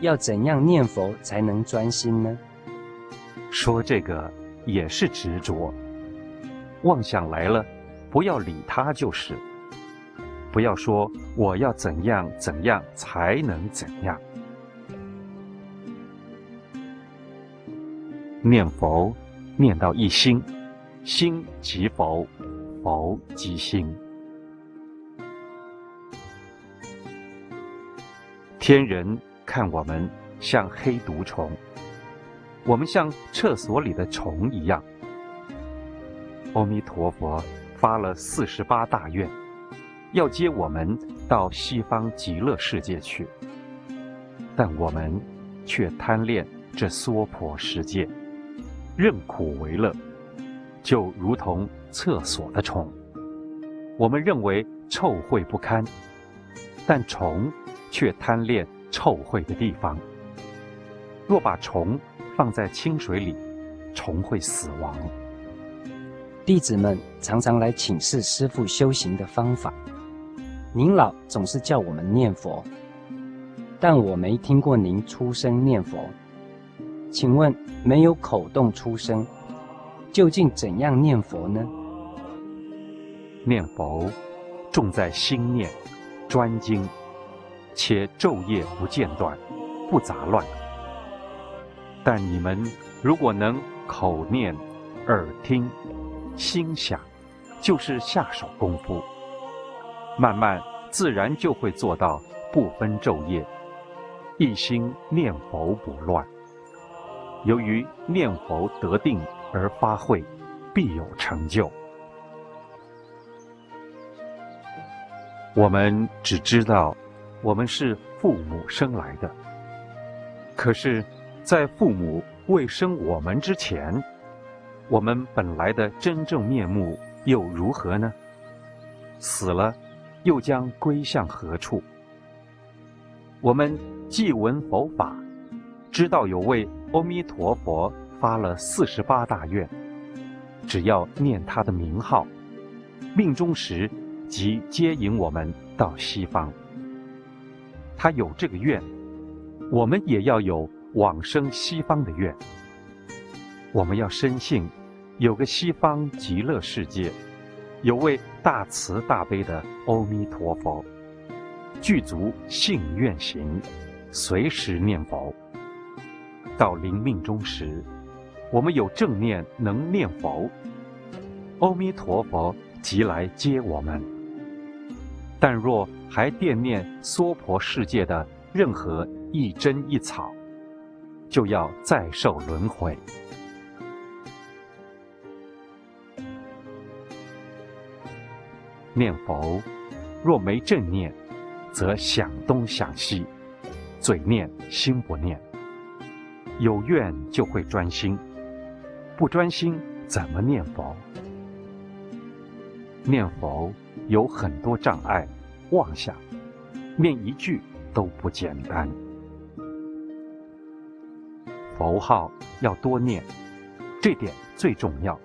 要怎样念佛才能专心呢？说这个也是执着，妄想来了，不要理他就是。不要说我要怎样怎样才能怎样。念佛，念到一心，心即佛，佛即心。天人看我们像黑毒虫，我们像厕所里的虫一样。阿弥陀佛发了四十八大愿。要接我们到西方极乐世界去，但我们却贪恋这娑婆世界，认苦为乐，就如同厕所的虫。我们认为臭秽不堪，但虫却贪恋臭秽的地方。若把虫放在清水里，虫会死亡。弟子们常常来请示师父修行的方法。您老总是叫我们念佛，但我没听过您出声念佛。请问，没有口动出声，究竟怎样念佛呢？念佛重在心念，专精，且昼夜不间断，不杂乱。但你们如果能口念、耳听、心想，就是下手功夫。慢慢自然就会做到不分昼夜，一心念佛不乱。由于念佛得定而发慧，必有成就。我们只知道我们是父母生来的，可是，在父母未生我们之前，我们本来的真正面目又如何呢？死了。又将归向何处？我们既闻佛法，知道有位阿弥陀佛发了四十八大愿，只要念他的名号，命终时即接引我们到西方。他有这个愿，我们也要有往生西方的愿。我们要深信，有个西方极乐世界。有位大慈大悲的阿弥陀佛，具足信愿行，随时念佛。到临命终时，我们有正念能念佛，阿弥陀佛即来接我们。但若还惦念娑婆世界的任何一针一草，就要再受轮回。念佛，若没正念，则想东想西，嘴念心不念。有愿就会专心，不专心怎么念佛？念佛有很多障碍，妄想，念一句都不简单。佛号要多念，这点最重要。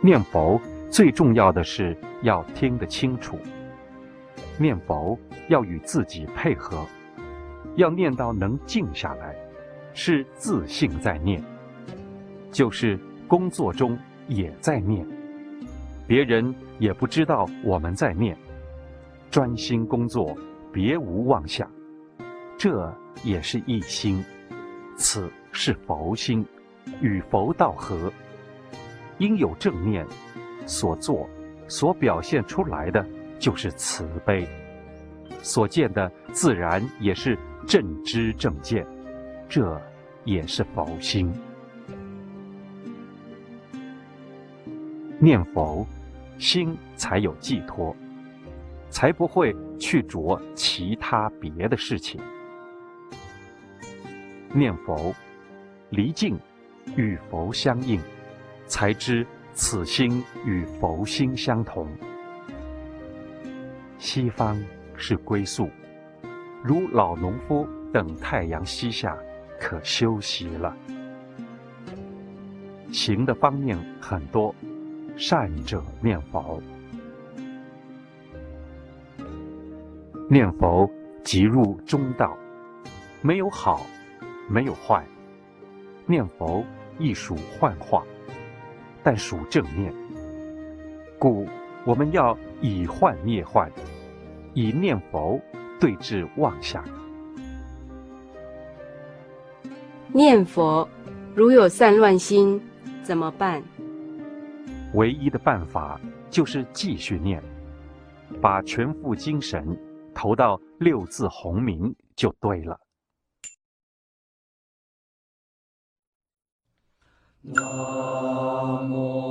念佛最重要的是要听得清楚，念佛要与自己配合，要念到能静下来，是自信在念，就是工作中也在念，别人也不知道我们在念，专心工作，别无妄想，这也是一心，此是佛心，与佛道合。应有正念，所做、所表现出来的就是慈悲，所见的自然也是正知正见，这也是佛心。念佛，心才有寄托，才不会去着其他别的事情。念佛，离境与佛相应。才知此心与佛心相同。西方是归宿，如老农夫等太阳西下，可休息了。行的方面很多，善者念佛。念佛即入中道，没有好，没有坏。念佛亦属幻化，但属正念。故我们要以幻灭幻，以念佛对治妄想。念佛如有散乱心，怎么办？唯一的办法就是继续念，把全副精神投到六字洪名就对了。南无